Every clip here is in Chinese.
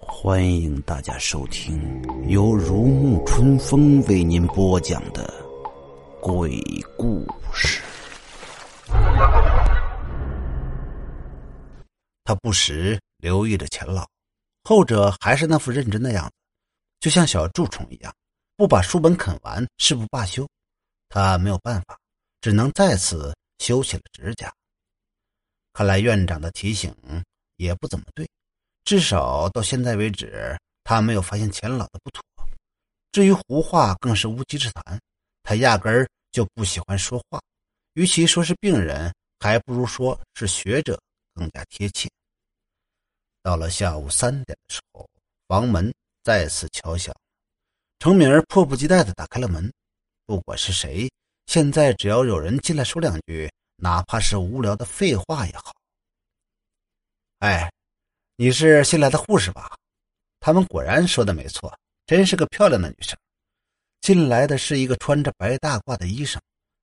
欢迎大家收听由如沐春风为您播讲的鬼故事。他不时留意着钱老，后者还是那副认真的样子，就像小蛀虫一样，不把书本啃完誓不罢休。他没有办法，只能再次修起了指甲。看来院长的提醒也不怎么对。至少到现在为止，他没有发现钱老的不妥。至于胡话，更是无稽之谈。他压根儿就不喜欢说话，与其说是病人，还不如说是学者更加贴切。到了下午三点的时候，房门再次敲响，程敏儿迫不及待地打开了门。不管是谁，现在只要有人进来说两句，哪怕是无聊的废话也好。哎。你是新来的护士吧？他们果然说的没错，真是个漂亮的女生。进来的是一个穿着白大褂的医生，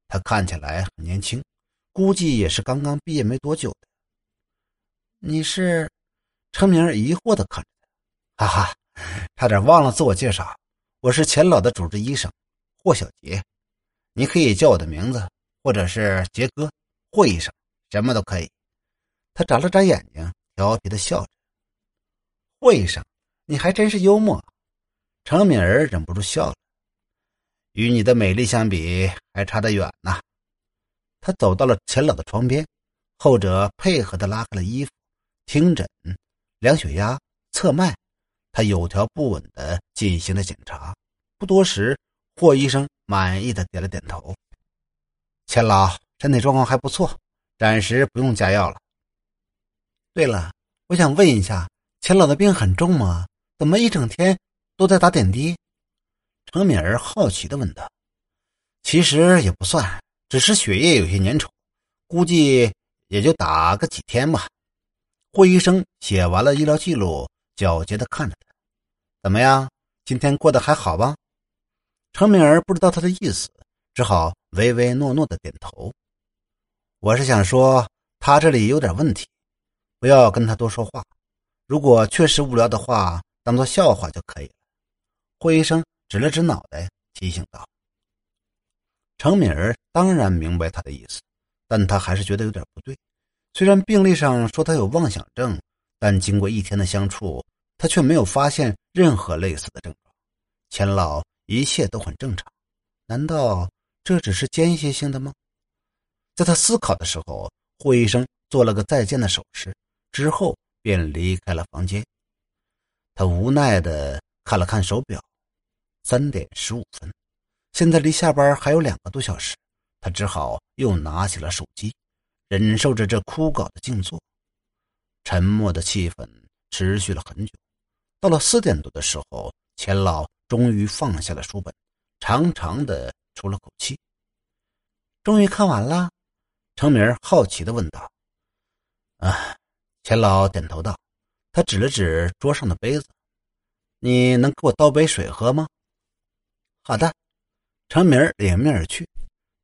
他看起来很年轻，估计也是刚刚毕业没多久的。你是？程明疑惑的看着他，哈哈，差点忘了自我介绍，我是钱老的主治医生霍小杰，你可以叫我的名字，或者是杰哥、霍医生，什么都可以。他眨了眨眼睛，调皮的笑着。霍医生，你还真是幽默。程敏儿忍不住笑了。与你的美丽相比，还差得远呢。他走到了钱老的床边，后者配合的拉开了衣服，听诊、量血压、测脉，他有条不紊的进行了检查。不多时，霍医生满意的点了点头。钱老身体状况还不错，暂时不用加药了。对了，我想问一下。钱老的病很重吗？怎么一整天都在打点滴？程敏儿好奇的问道。其实也不算，只是血液有些粘稠，估计也就打个几天吧。霍医生写完了医疗记录，皎洁的看着他。怎么样？今天过得还好吧？程敏儿不知道他的意思，只好唯唯诺诺的点头。我是想说，他这里有点问题，不要跟他多说话。如果确实无聊的话，当做笑话就可以了。霍医生指了指脑袋，提醒道：“程敏儿当然明白他的意思，但他还是觉得有点不对。虽然病历上说他有妄想症，但经过一天的相处，他却没有发现任何类似的症状。钱老一切都很正常，难道这只是间歇性的吗？”在他思考的时候，霍医生做了个再见的手势，之后。便离开了房间。他无奈的看了看手表，三点十五分，现在离下班还有两个多小时。他只好又拿起了手机，忍受着这枯槁的静坐。沉默的气氛持续了很久。到了四点多的时候，钱老终于放下了书本，长长的出了口气。终于看完了，程明好奇的问道：“啊。”钱老点头道：“他指了指桌上的杯子，你能给我倒杯水喝吗？”“好的。”程明掩面而去。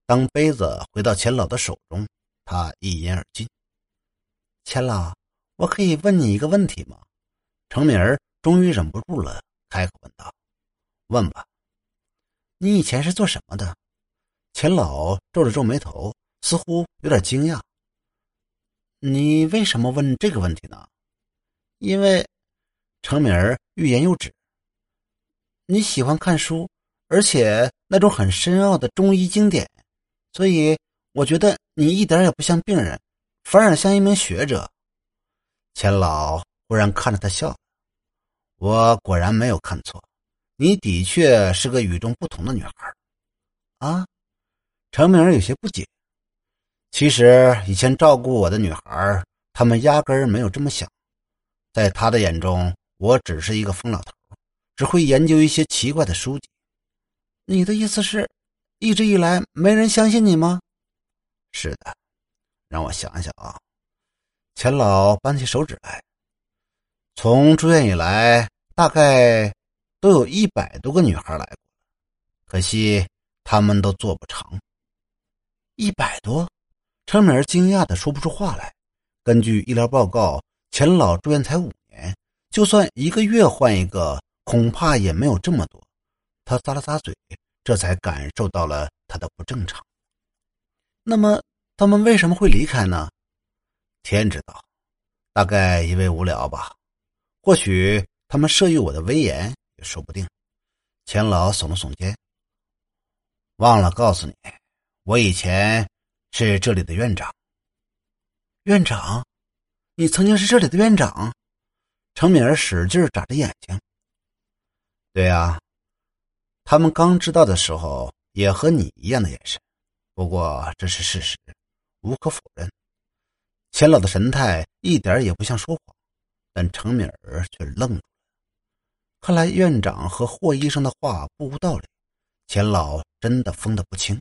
当杯子回到钱老的手中，他一饮而尽。“钱老，我可以问你一个问题吗？”程明终于忍不住了，开口问道：“问吧。”“你以前是做什么的？”钱老皱了皱眉头，似乎有点惊讶。你为什么问这个问题呢？因为程敏儿欲言又止。你喜欢看书，而且那种很深奥的中医经典，所以我觉得你一点也不像病人，反而像一名学者。钱老忽然看着他笑。我果然没有看错，你的确是个与众不同的女孩。啊，程明有些不解。其实以前照顾我的女孩，他们压根儿没有这么想。在他的眼中，我只是一个疯老头，只会研究一些奇怪的书籍。你的意思是，一直以来没人相信你吗？是的，让我想想啊。钱老扳起手指来。从住院以来，大概都有一百多个女孩来过，可惜他们都做不成。一百多，程敏儿惊讶的说不出话来。根据医疗报告，钱老住院才五年，就算一个月换一个，恐怕也没有这么多。他咂了咂嘴，这才感受到了他的不正常。那么他们为什么会离开呢？天知道，大概因为无聊吧。或许他们慑于我的威严也说不定。钱老耸了耸肩，忘了告诉你，我以前是这里的院长。院长，你曾经是这里的院长？程敏儿使劲眨着眼睛。对啊，他们刚知道的时候也和你一样的眼神。不过这是事实，无可否认。钱老的神态一点也不像说谎，但程敏儿却愣住了。看来院长和霍医生的话不无道理，钱老真的疯得不轻。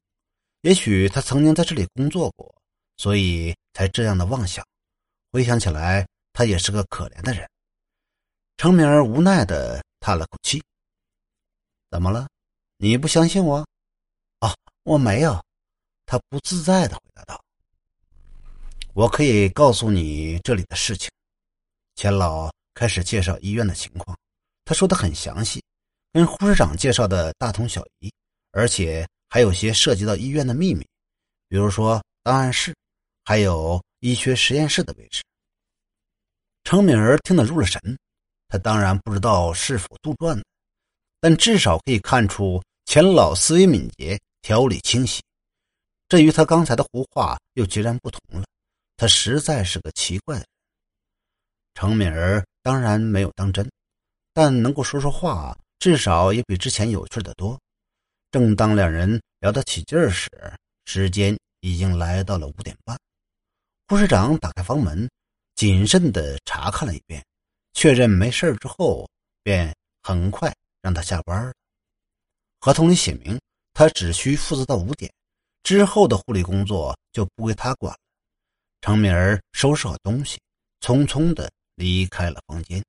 也许他曾经在这里工作过，所以才这样的妄想。回想起来，他也是个可怜的人。程明儿无奈的叹了口气：“怎么了？你不相信我？哦，我没有。”他不自在的回答道：“我可以告诉你这里的事情。”钱老开始介绍医院的情况，他说的很详细，跟护士长介绍的大同小异，而且还有些涉及到医院的秘密，比如说档案室，还有医学实验室的位置。程敏儿听得入了神，他当然不知道是否杜撰，但至少可以看出钱老思维敏捷，条理清晰。这与他刚才的胡话又截然不同了。他实在是个奇怪的人。程敏儿当然没有当真，但能够说说话，至少也比之前有趣的多。正当两人聊得起劲儿时，时间已经来到了五点半。护士长打开房门，谨慎地查看了一遍，确认没事之后，便很快让他下班了。合同里写明，他只需负责到五点。之后的护理工作就不归他管了。程敏儿收拾好东西，匆匆的离开了房间。